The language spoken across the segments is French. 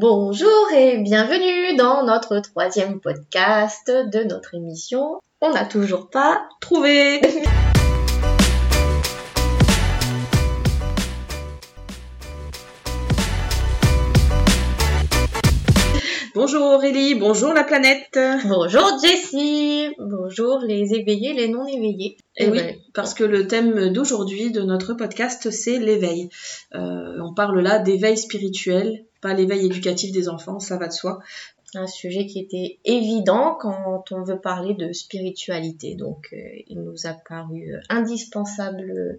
Bonjour et bienvenue dans notre troisième podcast de notre émission. On n'a toujours pas trouvé. Bonjour Aurélie, bonjour la planète. Bonjour Jessie, bonjour les éveillés, les non éveillés. Et, oui, parce que le thème d'aujourd'hui de notre podcast c'est l'éveil. Euh, on parle là d'éveil spirituel, pas l'éveil éducatif des enfants, ça va de soi. Un sujet qui était évident quand on veut parler de spiritualité, donc euh, il nous a paru indispensable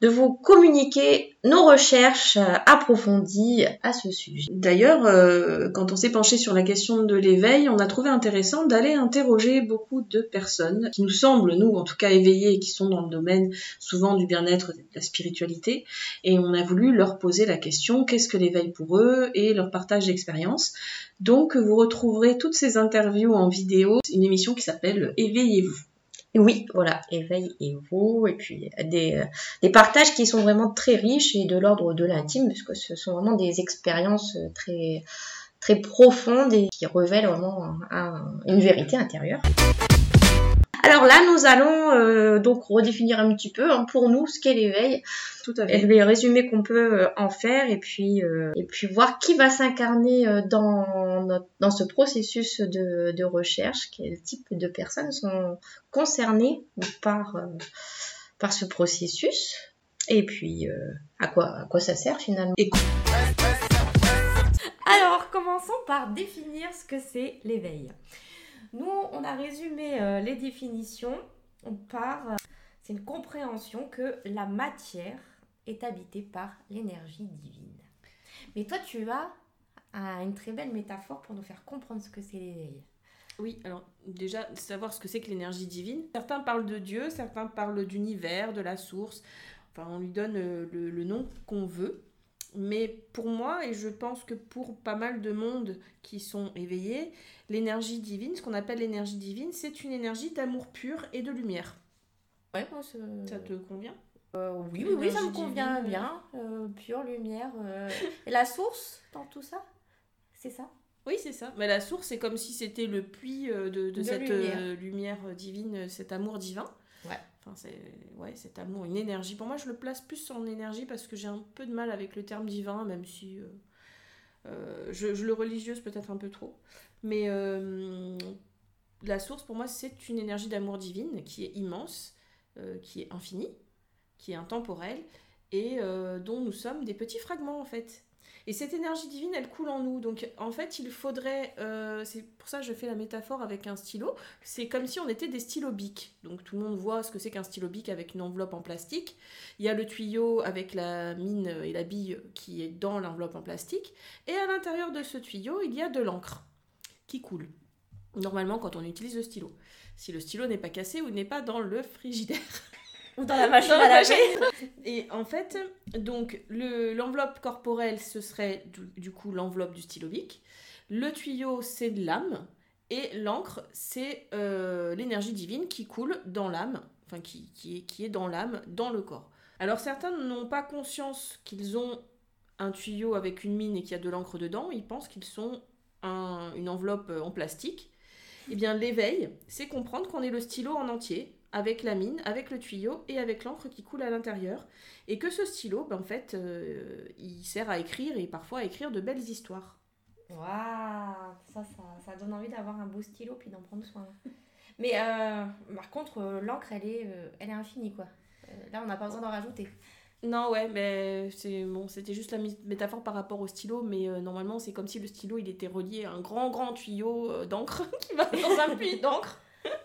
de vous communiquer nos recherches approfondies à ce sujet. D'ailleurs, euh, quand on s'est penché sur la question de l'éveil, on a trouvé intéressant d'aller interroger beaucoup de personnes qui nous semblent, nous en tout cas éveillées, et qui sont dans le domaine souvent du bien-être, de la spiritualité, et on a voulu leur poser la question qu'est-ce que l'éveil pour eux et leur partage d'expérience. Donc vous retrouverez toutes ces interviews en vidéo, une émission qui s'appelle Éveillez-vous. Oui, voilà, éveil et vous, et puis des, euh, des partages qui sont vraiment très riches et de l'ordre de l'intime, puisque ce sont vraiment des expériences très, très profondes et qui révèlent vraiment une vérité intérieure. Alors là, nous allons euh, donc redéfinir un petit peu hein, pour nous ce qu'est l'éveil. Tout à fait. Et les résumés qu'on peut euh, en faire et puis euh, et puis voir qui va s'incarner dans dans ce processus de, de recherche, quel type de personnes sont concernées par par ce processus et puis à quoi à quoi ça sert finalement? Alors, commençons par définir ce que c'est l'éveil. Nous, on a résumé euh, les définitions par... Euh, c'est une compréhension que la matière est habitée par l'énergie divine. Mais toi, tu as une très belle métaphore pour nous faire comprendre ce que c'est l'éveil. Oui, alors déjà, savoir ce que c'est que l'énergie divine. Certains parlent de Dieu, certains parlent d'univers, de la source. Enfin, on lui donne euh, le nom qu'on veut. Mais pour moi, et je pense que pour pas mal de monde qui sont éveillés, l'énergie divine, ce qu'on appelle l'énergie divine, c'est une énergie d'amour pur et de lumière. Ouais, moi, ça te convient? Euh, oui, oui, oui, ça me convient bien. Euh, pure lumière. Euh, et la source dans tout ça? C'est ça? Oui, c'est ça. Mais la source, c'est comme si c'était le puits de, cette lumière. divine, cet amour divin. Ouais. C'est ouais, cet amour, une énergie. Pour moi, je le place plus en énergie parce que j'ai un peu de mal avec le terme divin, même si je, je, le religieuse peut-être un peu trop. Mais euh, la source, pour moi, c'est une énergie d'amour divine qui est immense, euh, qui est infinie, qui est intemporelle, et euh, dont nous sommes des petits fragments, en fait. Et cette énergie divine, elle coule en nous. Donc, en fait, il faudrait. c'est pour ça que je fais la métaphore avec un stylo. C'est comme si on était des stylos bics. Donc, tout le monde voit ce que c'est qu'un stylo bic avec une enveloppe en plastique. Il y a le tuyau avec la mine et la bille qui est dans l'enveloppe en plastique. Et à l'intérieur de ce tuyau, il y a de l'encre qui coule. Normalement, quand on utilise le stylo. Si le stylo n'est pas cassé ou n'est pas dans le frigidaire. Ou dans la machine à laver. Et en fait, donc l'enveloppe corporelle, ce serait du, coup l'enveloppe du stylo bic. Le tuyau, c'est l'âme. Et l'encre, c'est euh, l'énergie divine qui coule dans l'âme, enfin qui, qui, est, qui est dans l'âme, dans le corps. Alors certains n'ont pas conscience qu'ils ont un tuyau avec une mine et qu'il y a de l'encre dedans, ils pensent qu'ils sont une enveloppe en plastique, eh bien l'éveil, c'est comprendre qu'on est le stylo en entier, avec la mine, avec le tuyau et avec l'encre qui coule à l'intérieur. Et que ce stylo, ben, en fait, euh, il sert à écrire et parfois à écrire de belles histoires. Waouh ça, ça, donne envie d'avoir un beau stylo puis d'en prendre soin. Mais euh, par contre, euh, l'encre, elle, est, elle est infinie, quoi. là, on n'a pas besoin d'en rajouter. Non, ouais, mais c'est bon, c'était juste la métaphore par rapport au stylo, mais euh, normalement, c'est comme si le stylo il était relié à un grand, grand tuyau euh, d'encre qui va dans un puits d'encre.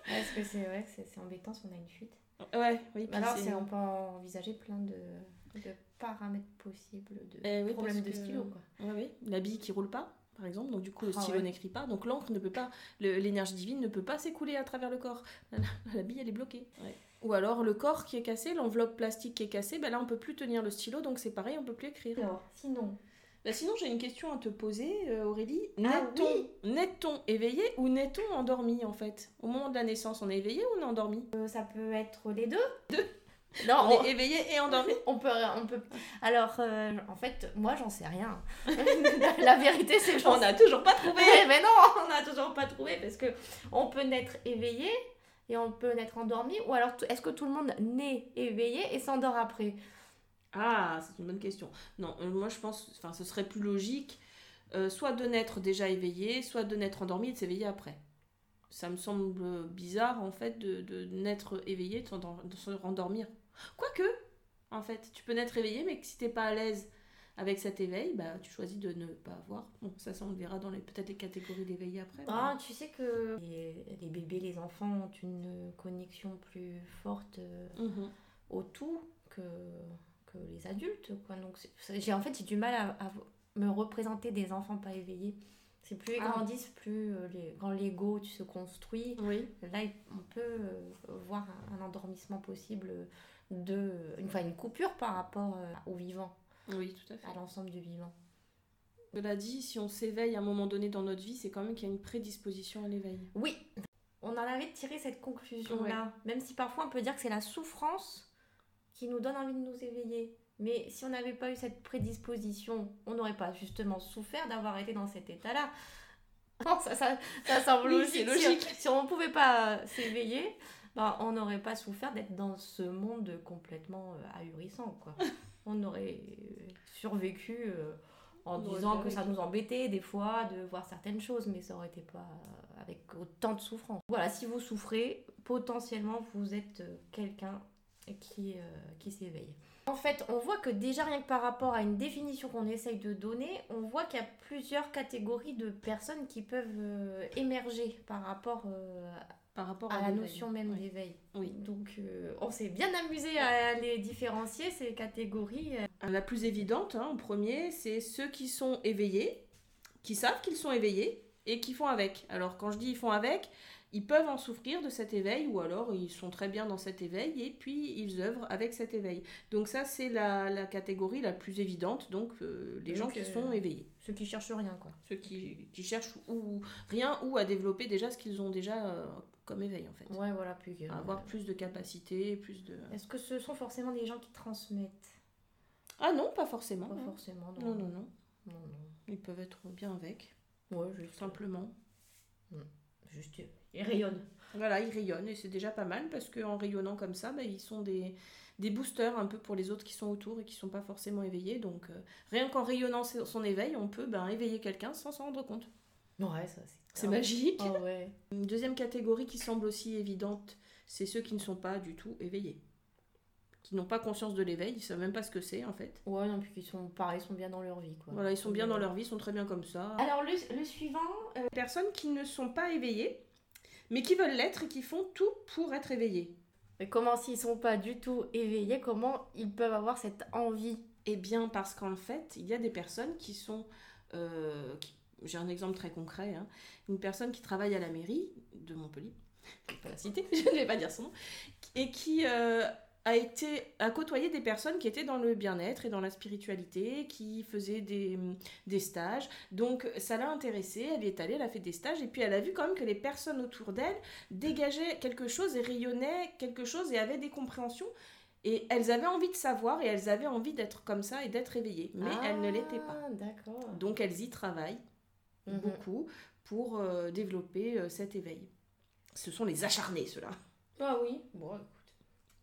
Est-ce que c'est vrai que c'est embêtant si on a une fuite Ouais, oui. Alors, on peut envisager plein de, de paramètres possibles de eh problèmes de stylo, quoi. Ouais, oui, la bille qui roule pas par exemple. Donc du coup, le ah stylo n'écrit pas. Donc l'encre ne peut pas, l'énergie divine ne peut pas s'écouler à travers le corps. La, bille, elle est bloquée. Ouais. Ou alors le corps qui est cassé, l'enveloppe plastique qui est cassée, ben là on peut plus tenir le stylo, donc c'est pareil, on peut plus écrire. Alors, sinon bah sinon, j'ai une question à te poser, euh, Aurélie. Ah N'est-on éveillé ou n'est-on endormi en fait? Au moment de la naissance, on est éveillé ou on est endormi? Euh, Ça peut être les deux. Deux Non, On on, est éveillé et endormi on peut, on peut. Alors, euh, en fait, moi, j'en sais rien. la vérité, c'est que On n'a toujours pas trouvé mais non, on n'a toujours pas trouvé parce que on peut naître éveillé et on peut naître endormi ou alors est-ce que tout le monde naît éveillé et s'endort après? Ah, c'est une bonne question. Non, euh, moi je pense, enfin, ce serait plus logique, euh, soit de naître déjà éveillé, soit de naître endormi et de s'éveiller après. Ça me semble bizarre en fait de, de naître éveillé, de de se rendormir. Quoique, en fait, tu peux naître éveillé, mais que si t'es pas à l'aise avec cet éveil, bah tu choisis de ne pas avoir. Bon, ça, ça on le verra dans les peut-être les catégories d'éveillé après. Ah, tu sais que les, les bébés, les enfants ont une connexion plus forte euh, Mhm. au tout que, que les adultes quoi. Donc j'ai en fait j'ai du mal à, à me représenter des enfants pas éveillés. C'est plus ils Ah. grandissent, plus euh, les, quand l'ego tu se construit, Oui. Là, on peut euh, voir un, un endormissement possible de, une, une coupure par rapport euh, au vivant, Oui, tout à fait. à l'ensemble du vivant. Cela dit, si on s'éveille à un moment donné dans notre vie, c'est quand même qu'il y a une prédisposition à l'éveil. Oui, on en avait tiré cette conclusion-là, même si parfois on peut dire que c'est la souffrance qui nous donne envie de nous éveiller. Mais si on n'avait pas eu cette prédisposition, on n'aurait pas justement souffert d'avoir été dans cet état-là. Ça, ça, ça semble Oui, logique. Si, si on ne pouvait pas euh, s'éveiller, ben, on n'aurait pas souffert d'être dans ce monde complètement euh, ahurissant. Quoi. on aurait euh, survécu euh, en On disant que ça nous embêtait des fois de voir certaines choses, mais ça aurait été pas euh, avec autant de souffrance. Voilà, si vous souffrez, potentiellement vous êtes quelqu'un qui, euh, qui s'éveille. En fait, on voit que déjà rien que par rapport à une définition qu'on essaye de donner, on voit qu'il y a plusieurs catégories de personnes qui peuvent euh, émerger par rapport euh, Par rapport à la notion même d'éveil. Oui. Donc euh, on s'est bien amusé à les différencier, ces catégories. La plus évidente, hein, en premier, c'est ceux qui sont éveillés, qui savent qu'ils sont éveillés et qui font avec. Alors quand je dis ils font avec, ils peuvent en souffrir de cet éveil ou alors ils sont très bien dans cet éveil et puis ils œuvrent avec cet éveil. Donc ça c'est la, la catégorie la plus évidente, donc euh, les gens qui euh, sont éveillés. Ceux qui cherchent rien, quoi. Ceux qui, qui cherchent ou rien ou à développer déjà ce qu'ils ont déjà euh, comme éveil en fait. Ouais, voilà, plus que- À avoir plus de capacité, plus de... Est-ce que ce sont forcément des gens qui transmettent? Ah non, pas forcément. Pas forcément, non. Non, non, non. Non, Ils peuvent être bien avec. Ouais, juste, simplement. Juste, ils rayonnent. Voilà, ils rayonnent et c'est déjà pas mal parce qu'en rayonnant comme ça, bah, ils sont des, des boosters un peu pour les autres qui sont autour et qui sont pas forcément éveillés. Donc euh, rien qu'en rayonnant son éveil, on peut ben, éveiller quelqu'un sans s'en rendre compte. Ouais, ça c'est. C'est magique. Ah ouais. Une deuxième catégorie qui semble aussi évidente, c'est ceux qui ne sont pas du tout éveillés. Qui n'ont pas conscience de l'éveil, ils savent même pas ce que c'est en fait. Ouais, non, puis ils sont pareil, ils sont bien dans leur vie, quoi. Voilà, ils sont bien dans leur vie, ils sont très bien comme ça. Alors le, le suivant, euh, Personnes qui ne sont pas éveillées, mais qui veulent l'être et qui font tout pour être éveillées. mais comment s'ils sont pas du tout éveillés, comment ils peuvent avoir cette envie? Eh bien, parce qu'en fait, il y a des personnes qui sont. euh, qui- J'ai un exemple très concret. hein. Une personne qui travaille à la mairie de Montpellier, je ne vais pas la citer, je ne vais pas dire son nom, et qui euh, a été a côtoyé des personnes qui étaient dans le bien-être et dans la spiritualité, qui faisaient des, des stages. Donc, ça l'a intéressée, elle est allée, elle a fait des stages, et puis elle a vu quand même que les personnes autour d'elle dégageaient quelque chose et rayonnaient quelque chose et avaient des compréhensions. Et elles avaient envie de savoir et elles avaient envie d'être comme ça et d'être éveillées. Mais elles ne l'étaient pas. Ah, d'accord. Donc elles y travaillent Mhm. beaucoup pour euh, développer euh, cet éveil. Ce sont les acharnés, ceux-là. Ah oui, bon.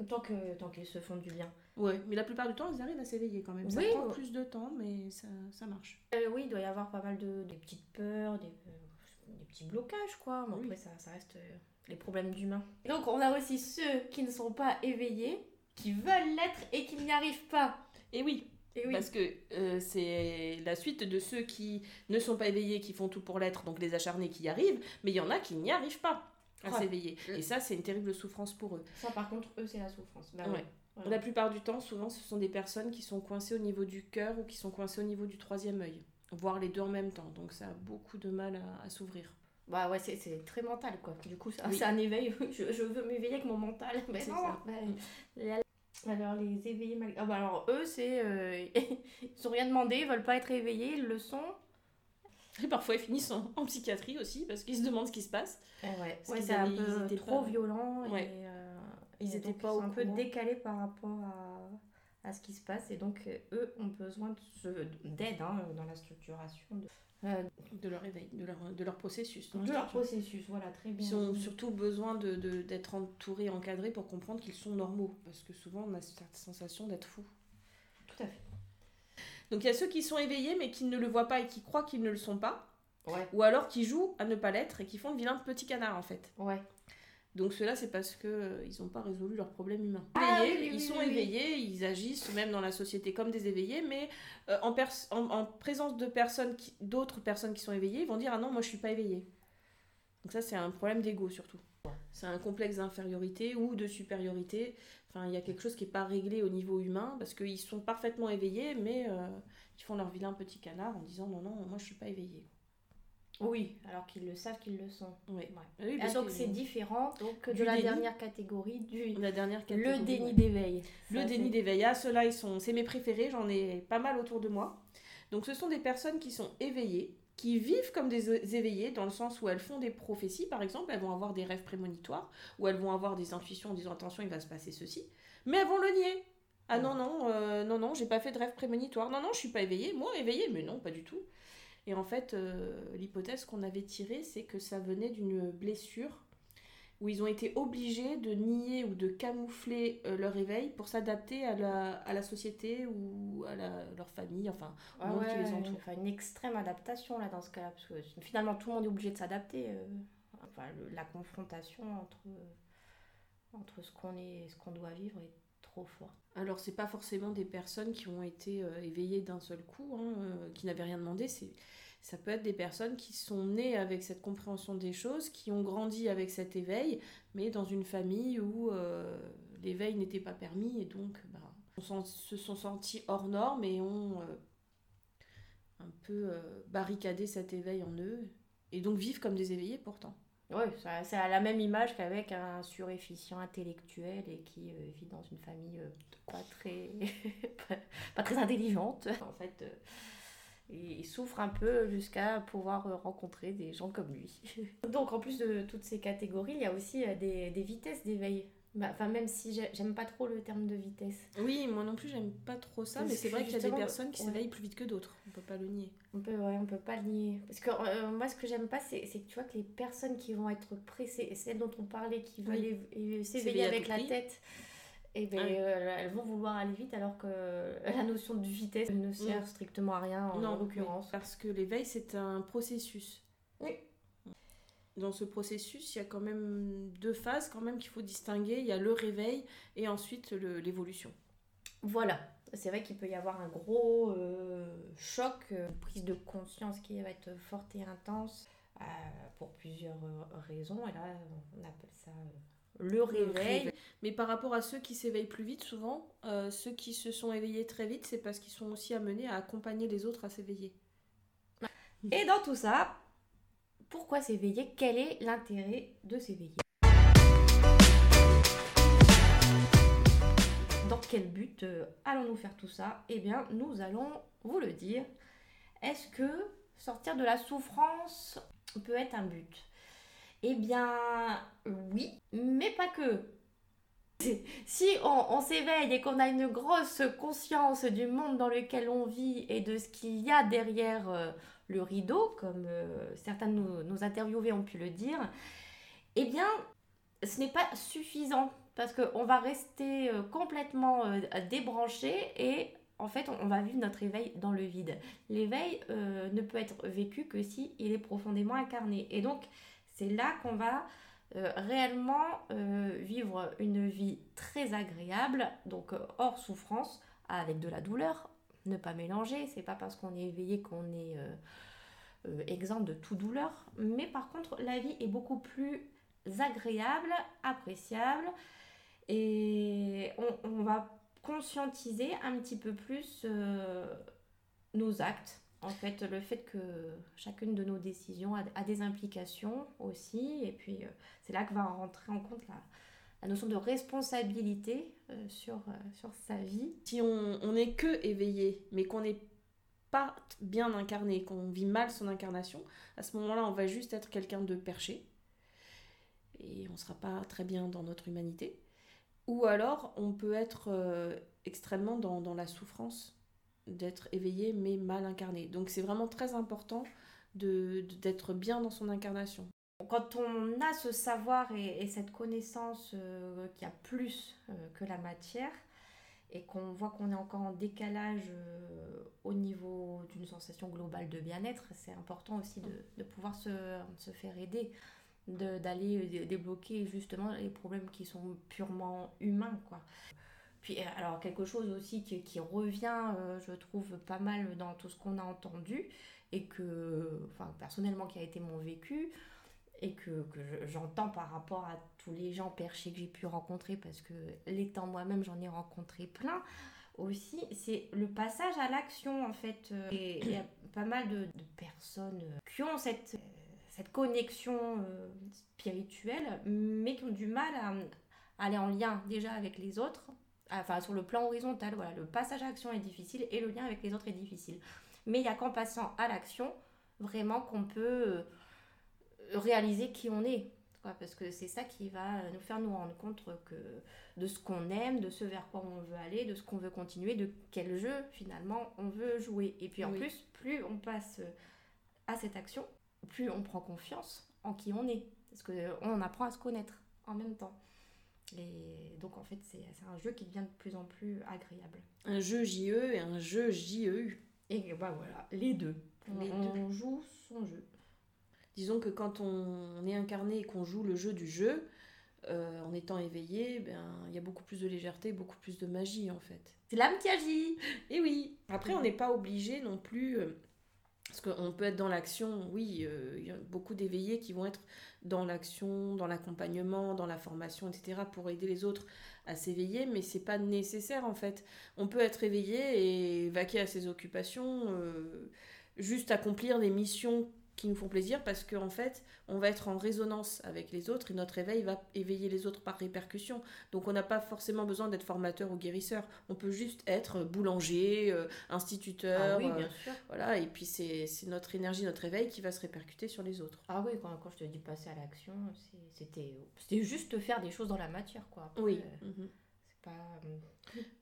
Tant que tant qu'ils se font du bien. Ouais, mais la plupart du temps, ils arrivent à s'éveiller quand même. Ça Oui, prend ouais. plus de temps, mais ça, ça marche. Euh, oui, il doit y avoir pas mal de des petites peurs, des, euh, des petits blocages, quoi. Mais Oui. après, ça, ça reste euh, les problèmes d'humains. Donc, on a aussi ceux qui ne sont pas éveillés, qui veulent l'être et qui n'y arrivent pas. Et oui, Et oui. parce que euh, c'est la suite de ceux qui ne sont pas éveillés, qui font tout pour l'être, donc les acharnés qui y arrivent, mais il y en a qui n'y arrivent pas à s'éveiller. Et ça, c'est une terrible souffrance pour eux. Ça, par contre, eux, c'est la souffrance. Bah Ouais. La plupart du temps, souvent, ce sont des personnes qui sont coincées au niveau du cœur ou qui sont coincées au niveau du troisième œil, voire les deux en même temps. Donc ça a beaucoup de mal à, à s'ouvrir. Bah ouais, c'est- c'est très mental, quoi. Du coup, ça- Oui. c'est un éveil. Je, je veux m'éveiller avec mon mental. Mais C'est non. ça. bah, la- alors, les éveillés mal... ah bah alors, eux, c'est... euh, ils ont rien demandé, ils veulent pas être éveillés, ils le sont. Et parfois, ils finissent en, en psychiatrie aussi parce qu'ils se demandent ce qui se passe. Eh ouais, ouais c'est un ils peu étaient trop pas- violent Ouais. et, euh, Ils Et étaient donc, pas ils au un peu décalés par rapport à, à ce qui se passe. Et donc, euh, eux ont besoin de d'aide hein, dans la structuration de, euh, de leur éveil, de leur, de leur processus. de leur processus. Voilà, très bien. Ils ont surtout besoin de- de- d'être entourés, encadrés pour comprendre qu'ils sont normaux. Parce que souvent, on a cette sensation d'être fou. Tout à fait. Donc il y a ceux qui sont éveillés mais qui ne le voient pas et qui croient qu'ils ne le sont pas. Ouais. Ou alors qui jouent à ne pas l'être et qui font le vilain petit canard en fait. Ouais. Donc ceux-là, c'est parce que ils n'ont pas résolu leurs problèmes humains. Ah Éveillés, oui, oui, ils sont oui, éveillés, ils agissent même dans la société comme des éveillés, mais euh, en, en, en présence de personnes, d'autres personnes qui sont éveillées, ils vont dire ah non moi je suis pas éveillé. Donc ça c'est un problème d'ego surtout. C'est un complexe d'infériorité ou de supériorité. Enfin il y a quelque chose qui n'est pas réglé au niveau humain parce qu'ils sont parfaitement éveillés, mais euh, ils font leur vilain petit canard en disant non non moi je suis pas éveillé. Oui, alors qu'ils le savent qu'ils le sont. Oui. Ouais. Ah oui, Ah, donc c'est différent donc, de la déni. dernière catégorie du la dernière le déni ouais. d'éveil. Le déni d'éveil, ah, ceux-là, ils sont, c'est mes préférés, j'en ai pas mal autour de moi. Donc ce sont des personnes qui sont éveillées, qui vivent comme des éveillées, dans le sens où elles font des prophéties, par exemple, elles vont avoir des rêves prémonitoires, ou elles vont avoir des intuitions en disant attention, il va se passer ceci, mais elles vont le nier. Ah non, non, euh, non, non, j'ai pas fait de rêve prémonitoire, non, non, je suis pas éveillée, moi éveillée, mais non, pas du tout. Et en fait, euh, l'hypothèse qu'on avait tirée, c'est que ça venait d'une blessure où ils ont été obligés de nier ou de camoufler euh, leur éveil pour s'adapter à la, à la société ou à la- leur famille, enfin, au Ah monde qui ouais, les entoure. enfin, une extrême adaptation là dans ce cas-là, parce que finalement tout le monde est obligé de s'adapter. euh, enfin, le- la confrontation entre, entre ce qu'on est et ce qu'on doit vivre est trop forte. Alors, c'est pas forcément des personnes qui ont été euh, éveillées d'un seul coup, hein, qui n'avaient rien demandé. C'est, ça peut être des personnes qui sont nées avec cette compréhension des choses, qui ont grandi avec cet éveil, mais dans une famille où euh, l'éveil n'était pas permis et donc bah, on se sont sentis hors normes et ont euh, un peu euh, barricadé cet éveil en eux et donc vivent comme des éveillés pourtant. Oui, c'est à la même image qu'avec un suréfficient intellectuel et qui euh, vit dans une famille euh, pas très pas, pas très intelligente. En fait, euh, il souffre un peu jusqu'à pouvoir euh, rencontrer des gens comme lui. Donc en plus de toutes ces catégories, il y a aussi euh, des, des vitesses d'éveil. Bah, Enfin, même si j'ai- j'aime pas trop le terme de vitesse. Oui, moi non plus j'aime pas trop ça, Parce mais c'est vrai qu'il y a des personnes qui ouais. s'éveillent plus vite que d'autres, on peut pas le nier. On peut, ouais, on peut pas le nier. Parce que euh, moi, ce que j'aime pas, c'est que tu vois que les personnes qui vont être pressées, celles dont on parlait, qui veulent Oui. S'éveiller avec la prix. tête, et ben, Ah oui. euh, elles vont vouloir aller vite alors que la notion de vitesse ne sert Mm. strictement à rien en, l'occurrence. oui, parce que l'éveil c'est un processus. Oui. Dans ce processus, il y a quand même deux phases quand même qu'il faut distinguer. Il y a le réveil et ensuite l'évolution. Voilà. C'est vrai qu'il peut y avoir un gros euh, choc, euh, prise de conscience qui va être forte et intense euh, pour plusieurs raisons. Et là, on appelle ça le réveil. Mais par rapport à ceux qui s'éveillent plus vite, souvent, euh, ceux qui se sont éveillés très vite, c'est parce qu'ils sont aussi amenés à accompagner les autres à s'éveiller. Et dans tout ça, pourquoi s'éveiller? Quel est l'intérêt de s'éveiller? Dans quel but euh, allons-nous faire tout ça? Eh bien, nous allons vous le dire. Est-ce que sortir de la souffrance peut être un but? Eh bien, oui, mais pas que. Si on, s'éveille et qu'on a une grosse conscience du monde dans lequel on vit et de ce qu'il y a derrière euh, le rideau, comme euh, certains de nos, interviewés ont pu le dire, eh bien, ce n'est pas suffisant parce qu'on va rester euh, complètement débranché et en fait, on, on va vivre notre éveil dans le vide. L'éveil ne peut être vécu que si il est profondément incarné. Et donc, c'est là qu'on va euh, réellement euh, vivre une vie très agréable, donc euh, hors souffrance, avec de la douleur. Ne pas mélanger, c'est pas parce qu'on est éveillé qu'on est exempt de toute douleur, mais par contre, la vie est beaucoup plus agréable, appréciable, et on, va conscientiser un petit peu plus nos actes. En fait, le fait que chacune de nos décisions a, des implications aussi, et puis euh, c'est là que va rentrer en compte la, notion de responsabilité euh, sur, euh, sur sa vie. Si on, on est que éveillé, mais qu'on n'est pas bien incarné, qu'on vit mal son incarnation, à ce moment-là, on va juste être quelqu'un de perché. Et on ne sera pas très bien dans notre humanité. Ou alors, on peut être extrêmement dans, dans, la souffrance d'être éveillé mais mal incarné. Donc c'est vraiment très important d'être de, bien dans son incarnation. Quand on a ce savoir et, cette connaissance euh, qui a plus euh, que la matière, et qu'on voit qu'on est encore en décalage euh, au niveau d'une sensation globale de bien-être, c'est important aussi de, de pouvoir se, se, faire aider, d'aller débloquer justement les problèmes qui sont purement humains. Quoi. Puis alors quelque chose aussi qui, qui revient, je trouve, pas mal dans tout ce qu'on a entendu, et que, enfin personnellement qui a été mon vécu, et que, que j'entends par rapport à tous les gens perchés que j'ai pu rencontrer, parce que l'étant moi-même, j'en ai rencontré plein aussi, c'est le passage à l'action en fait. Et il y a pas mal de, personnes qui ont cette, cette connexion euh, spirituelle, mais qui ont du mal à, aller en lien déjà avec les autres. Enfin, sur le plan horizontal, voilà, le passage à l'action est difficile et le lien avec les autres est difficile. Mais il n'y a qu'en passant à l'action, vraiment, qu'on peut réaliser qui on est. parce que c'est ça qui va nous faire nous rendre compte que de ce qu'on aime, de ce vers quoi on veut aller, de ce qu'on veut continuer, de quel jeu finalement on veut jouer. Et puis en plus, plus on passe à cette action, plus on prend confiance en qui on est. Parce qu'on apprend à se connaître en même temps. Et donc en fait, c'est un jeu qui devient de plus en plus agréable. Un jeu JE et un jeu JEU. Et bah voilà, les deux. Les on, deux. on joue son jeu. Disons que quand on est incarné et qu'on joue le jeu du jeu, euh, en étant éveillé, ben, il y a beaucoup plus de légèreté, beaucoup plus de magie en fait. C'est l'âme qui agit Et oui Après, on n'est pas obligé non plus. Euh, parce qu'on peut être dans l'action, oui, euh, il y a beaucoup d'éveillés qui vont être dans l'action, dans l'accompagnement, dans la formation, etc., pour aider les autres à s'éveiller, mais c'est pas nécessaire en fait. On peut être éveillé et vaquer à ses occupations, juste accomplir des missions qui nous font plaisir parce qu'en fait, on va être en résonance avec les autres et notre éveil va éveiller les autres par répercussion. Donc on n'a pas forcément besoin d'être formateur ou guérisseur. On peut juste être boulanger, euh, instituteur. Ah oui, bien euh, sûr. Voilà, et puis c'est notre énergie, notre éveil qui va se répercuter sur les autres. Ah oui, quand, quand je te dis passer à l'action, c'était juste faire des choses dans la matière, quoi. oui. Euh, mhm. C'est pas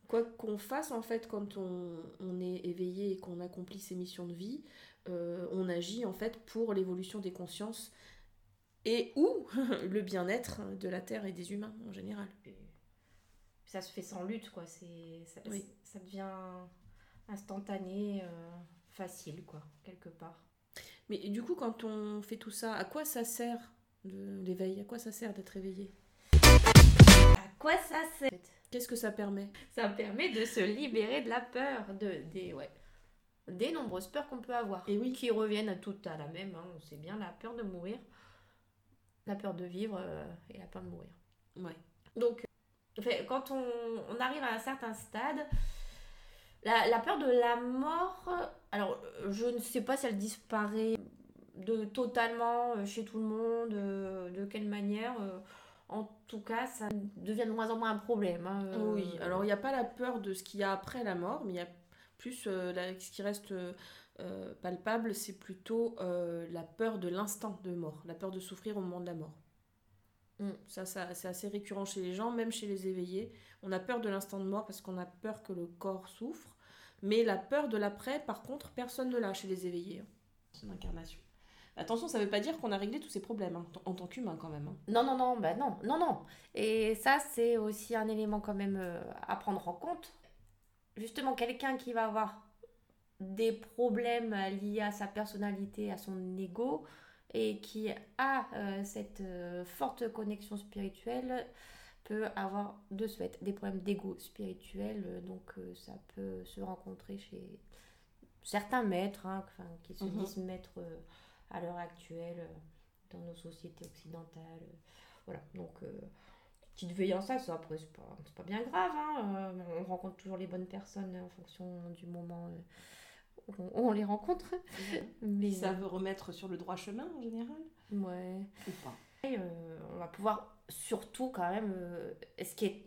quoi qu'on fasse en fait quand on, on est éveillé et qu'on accomplit ses missions de vie, euh, on agit en fait pour l'évolution des consciences et ou le bien-être de la Terre et des humains en général. Ça se fait sans lutte, quoi. C'est, ça, ça devient instantané, euh, facile, quoi, quelque part. Mais du coup, quand on fait tout ça, à quoi ça sert l'éveil? À quoi ça sert d'être éveillé? À quoi ça sert? Qu'est-ce que ça permet? Ça permet de se libérer de la peur, de, des, ouais, des nombreuses peurs qu'on peut avoir. Et oui. Qui reviennent toutes à la même. Hein. On sait bien la peur de mourir, la peur de vivre euh, et la peur de mourir. Ouais. Donc, quand on, on, arrive à un certain stade, la, la, peur de la mort, alors je ne sais pas si elle disparaît de totalement euh, chez tout le monde, euh, de quelle manière. En tout cas, ça devient de moins en moins un problème. Hein. Oui, alors il n'y a pas la peur de ce qu'il y a après la mort, mais il y a plus, euh, ce qui reste euh, palpable, c'est plutôt euh, la peur de l'instant de mort, la peur de souffrir au moment de la mort. Mm. Ça, ça c'est assez récurrent chez les gens, même chez les éveillés. On a peur de l'instant de mort parce qu'on a peur que le corps souffre. Mais la peur de l'après, par contre, personne ne l'a chez les éveillés. Hein. C'est une incarnation. Attention, ça ne veut pas dire qu'on a réglé tous ces problèmes hein, en tant qu'humain quand même. Hein. Non, non, non, bah non, non, non. Et ça, c'est aussi un élément quand même à prendre en compte justement quelqu'un qui va avoir des problèmes liés à sa personnalité, à son ego, et qui a euh, cette euh, forte connexion spirituelle peut avoir de ce des problèmes d'ego spirituel. Donc euh, ça peut se rencontrer chez certains maîtres hein, qui se mhm. disent maîtres à l'heure actuelle dans nos sociétés occidentales. Voilà, donc petite veille en ça, après, c'est pas, pas, bien grave. Hein. Euh, on rencontre toujours les bonnes personnes en fonction du moment euh, où on, les rencontre. Mais ça veut remettre sur le droit chemin en général? Ouais. Ou pas? Euh, on va pouvoir surtout quand même, ce qui est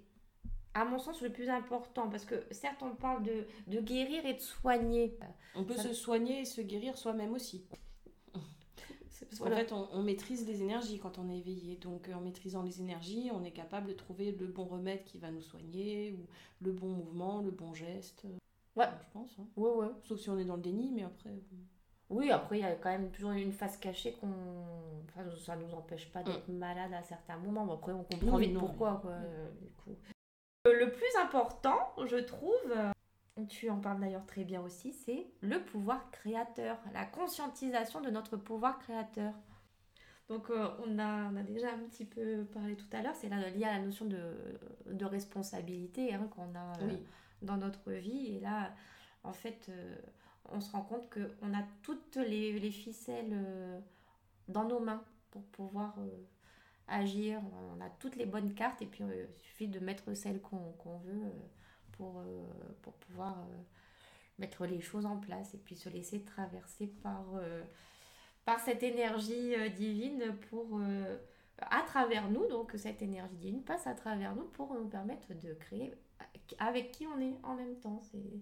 à mon sens le plus important, parce que certes on parle de, de guérir et de soigner. On peut se soigner et se guérir soi-même aussi. C'est qu'en fait, on, maîtrise les énergies quand on est éveillé. Donc, en maîtrisant les énergies, on est capable de trouver le bon remède qui va nous soigner, ou le bon mouvement, le bon geste. Ouais. Je pense. Hein. Ouais, ouais. Sauf si on est dans le déni, mais après. Oui, après, il y a quand même toujours une face cachée qu'on. Enfin, ça nous empêche pas d'être mm. malade à certains moments. après, on comprend vite pourquoi, quoi, du coup. Le plus important, je trouve, tu en parles d'ailleurs très bien aussi, c'est le pouvoir créateur, la conscientisation de notre pouvoir créateur. Donc euh, on, a, on, a, déjà un petit peu parlé tout à l'heure, c'est lié à la notion de, de responsabilité hein, qu'on a euh, dans notre vie. Et là, en fait, euh, on se rend compte qu'on a toutes les, les ficelles dans nos mains pour pouvoir agir. On a toutes les bonnes cartes et puis il suffit de mettre celles qu'on veut pour, euh, pour pouvoir euh, mettre les choses en place et puis se laisser traverser par, euh, par cette énergie divine pour à travers nous, donc cette énergie divine passe à travers nous pour nous permettre de créer avec qui on est en même temps. C'est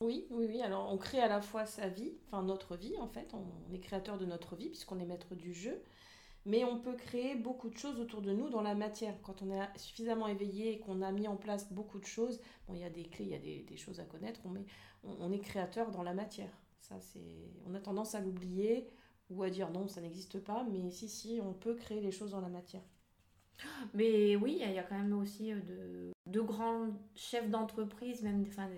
oui, oui, oui. Alors on crée à la fois sa vie, enfin notre vie en fait. On est créateur de notre vie puisqu'on est maître du jeu mais on peut créer beaucoup de choses autour de nous dans la matière. Quand on est suffisamment éveillé et qu'on a mis en place beaucoup de choses, bon, il y a des clés, il y a des, choses à connaître, on, est créateur dans la matière. Ça, on a tendance à l'oublier ou à dire non, ça n'existe pas, mais si, si, on peut créer les choses dans la matière. Mais oui, il y a quand même aussi euh, de, de grands chefs d'entreprise, même enfin,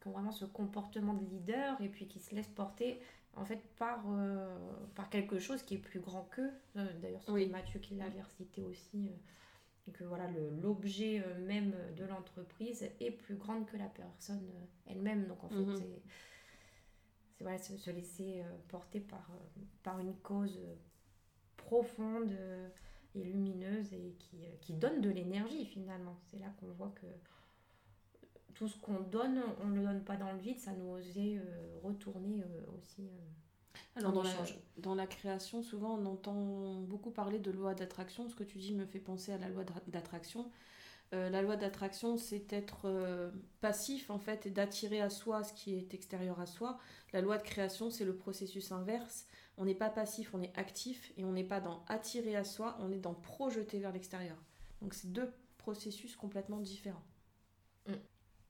qui ont vraiment ce comportement de leader et puis qui se laissent porter en fait par, euh, par quelque chose qui est plus grand qu'eux. Euh, d'ailleurs, c'est Mathieu qui l'avait cité aussi, euh, que voilà, l'objet même de l'entreprise est plus grande que la personne elle-même. Donc en fait, mhm. c'est c'est voilà, se, laisser porter par, par une cause profonde et lumineuse et qui, qui donne de l'énergie finalement. C'est là qu'on voit que tout ce qu'on donne, on ne le donne pas dans le vide, ça nous osait euh, retourner euh, aussi. Euh, Alors dans la, dans la, création, souvent on entend beaucoup parler de loi d'attraction. Ce que tu dis me fait penser à la loi d'attraction. la loi d'attraction, c'est être passif en fait et d'attirer à soi ce qui est extérieur à soi. La loi de création, c'est le processus inverse. On n'est pas passif, on est actif et on n'est pas dans attirer à soi, on est dans projeter vers l'extérieur. Donc c'est deux processus complètement différents. Mm.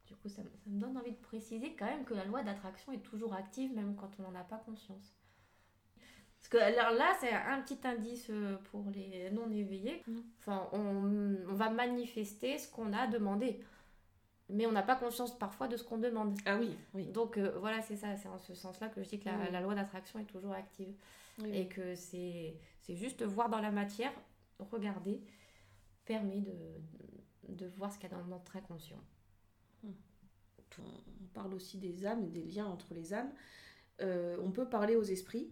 Du coup, ça, me donne envie de préciser quand même que la loi d'attraction est toujours active, même quand on n'en a pas conscience. Parce que alors là, c'est un petit indice euh, pour les non éveillés. Mm. Enfin, on, va manifester ce qu'on a demandé. Mais on n'a pas conscience parfois de ce qu'on demande. Ah oui, oui. Donc euh, voilà, c'est ça, c'est en ce sens-là que je dis que la, loi d'attraction est toujours active. et que c'est juste voir dans la matière, regarder, permet de, de voir ce qu'il y a dans notre inconscient on parle aussi des âmes, des liens entre les âmes. Euh, on peut parler aux esprits,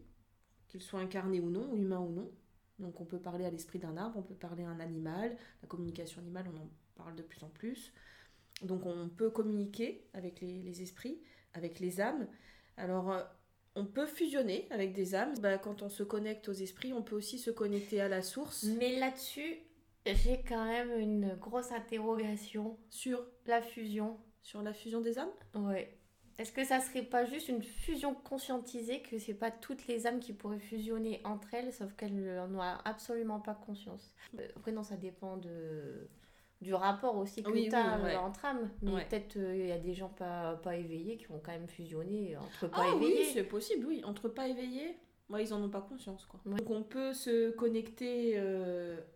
qu'ils soient incarnés ou non, humains ou non. Donc on peut parler à l'esprit d'un arbre, on peut parler à un animal. La communication animale, on en parle de plus en plus. Donc on peut communiquer avec les, esprits, avec les âmes. Alors euh, on peut fusionner avec des âmes. Bah, quand on se connecte aux esprits, on peut aussi se connecter à la source. Mais là-dessus, j'ai quand même une grosse interrogation sur la fusion. Sur la fusion des âmes? Ouais. Est-ce que ça serait pas juste une fusion conscientisée, que c'est pas toutes les âmes qui pourraient fusionner entre elles, sauf qu'elles n'en ont absolument pas conscience? Euh, Après, non, ça dépend de du rapport aussi que tu as euh, entre âmes. Mais peut-être euh, il y a des gens pas, pas éveillés qui vont quand même fusionner entre pas ah, éveillés. Oui, c'est possible, oui. Entre pas éveillés, ils en ont pas conscience, quoi. Donc, on peut se connecter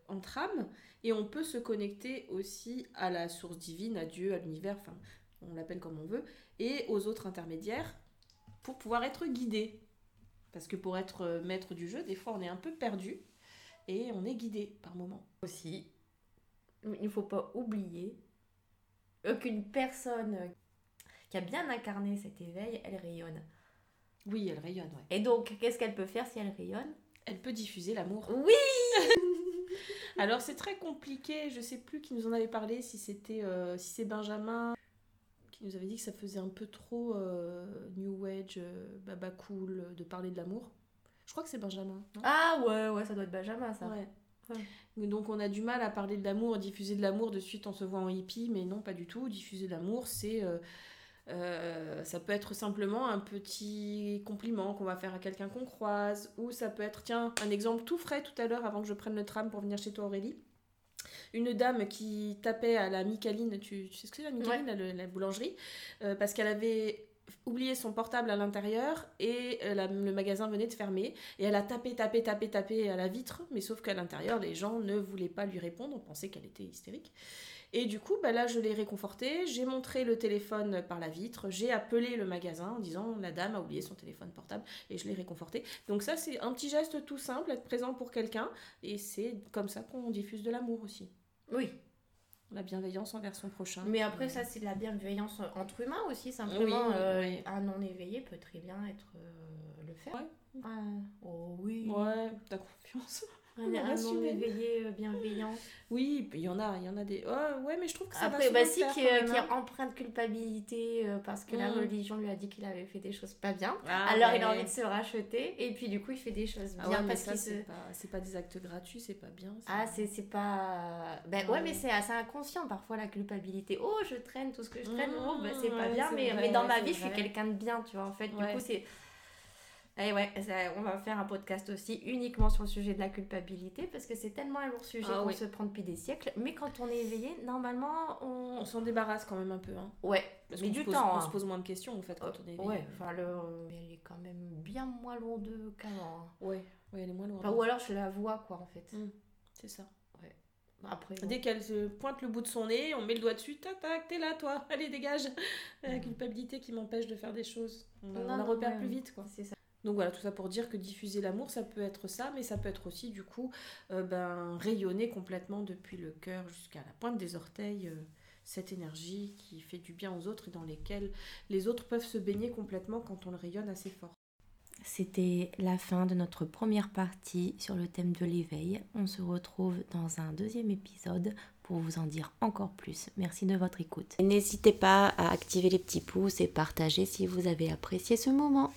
entre âmes et on peut se connecter aussi à la source divine, à Dieu, à l'univers, enfin, on l'appelle comme on veut, et aux autres intermédiaires pour pouvoir être guidé. Parce que pour être euh, maître du jeu, des fois on est un peu perdu et on est guidé par moment. Aussi, il ne faut pas oublier qu'une personne qui a bien incarné cet éveil, elle rayonne. Oui, elle rayonne, ouais. Et donc, qu'est-ce qu'elle peut faire si elle rayonne? Elle peut diffuser l'amour. Oui Alors, c'est très compliqué, je sais plus qui nous en avait parlé, si c'était euh, si c'est Benjamin qui nous avait dit que ça faisait un peu trop euh, New Age, euh, baba cool, de parler de l'amour. Je crois que c'est Benjamin. ah ouais, ouais, ça doit être Benjamin, ça. Ouais. Donc on a du mal à parler de l'amour, diffuser de l'amour de suite on se voit en hippie, mais non, pas du tout. Diffuser de l'amour, c'est Euh, ça peut être simplement un petit compliment qu'on va faire à quelqu'un qu'on croise, ou ça peut être, tiens, un exemple tout frais tout à l'heure avant que je prenne le tram pour venir chez toi Aurélie. Une dame qui tapait à la Micaline, tu, sais ce que c'est la Micaline, la, boulangerie, euh, parce qu'elle avait oublié son portable à l'intérieur et euh, le magasin venait de fermer et elle a tapé, tapé, tapé, tapé à la vitre, mais sauf qu'à l'intérieur, les gens ne voulaient pas lui répondre, on pensait qu'elle était hystérique. Et du coup, bah là, je l'ai réconfortée, j'ai montré le téléphone par la vitre, j'ai appelé le magasin en disant la dame a oublié son téléphone portable et je l'ai réconfortée. Donc ça, c'est un petit geste tout simple, être présent pour quelqu'un et c'est comme ça qu'on diffuse de l'amour aussi. Oui, la bienveillance envers son prochain. Mais après, ça, c'est de la bienveillance entre humains aussi, simplement. Euh, un non-éveillé peut très bien être euh, le faire. oh oui. Ouais, t'as confiance. Un, un non éveillé euh, bienveillant. Oui, il y en a, il y en a des. Oh, ouais, mais je trouve que ça Après, va bah, si, qui, est hein. empreinte de culpabilité euh, parce que la mm. religion lui a dit qu'il avait fait des choses pas bien. Ah, alors il a envie de se racheter et puis du coup il fait des choses ah bien parce que c'est pas, pas des actes gratuits, c'est pas bien. Ah, c'est pas. Ben ouais, mais c'est assez inconscient parfois la culpabilité. Oh, je traîne tout ce que je traîne, oh, ben, c'est pas bien, mais, mais dans ma vie je suis quelqu'un de bien, tu vois. En fait, du coup, c'est et ouais, on va faire un podcast aussi uniquement sur le sujet de la culpabilité parce que c'est tellement un lourd sujet ah qu'on se prend depuis des siècles. Mais quand on est éveillé, normalement, on, on s'en débarrasse quand même un peu. Hein. Ouais, mais du temps. On se hein. pose moins de questions en fait quand on est éveillé. Ouais, enfin, le... elle est quand même bien moins lourde qu'avant. Hein. Ouais, ouais, elle est moins lourde. ou alors je la vois quoi en fait. Mmh, c'est ça. Ouais. Après, Dès qu'elle se pointe le bout de son nez, on met le doigt dessus, tac tac, t'es là toi, allez dégage. La mmh. culpabilité qui m'empêche de faire des choses. On, la repère plus vite quoi. C'est ça. Donc voilà, tout ça pour dire que diffuser l'amour, ça peut être ça, mais ça peut être aussi du coup euh, ben, rayonner complètement depuis le cœur jusqu'à la pointe des orteils, euh, cette énergie qui fait du bien aux autres et dans lesquelles les autres peuvent se baigner complètement quand on le rayonne assez fort. C'était la fin de notre première partie sur le thème de l'éveil. On se retrouve dans un deuxième épisode vous en dire encore plus. Merci de votre écoute. N'hésitez pas à activer les petits pouces et partager si vous avez apprécié ce moment.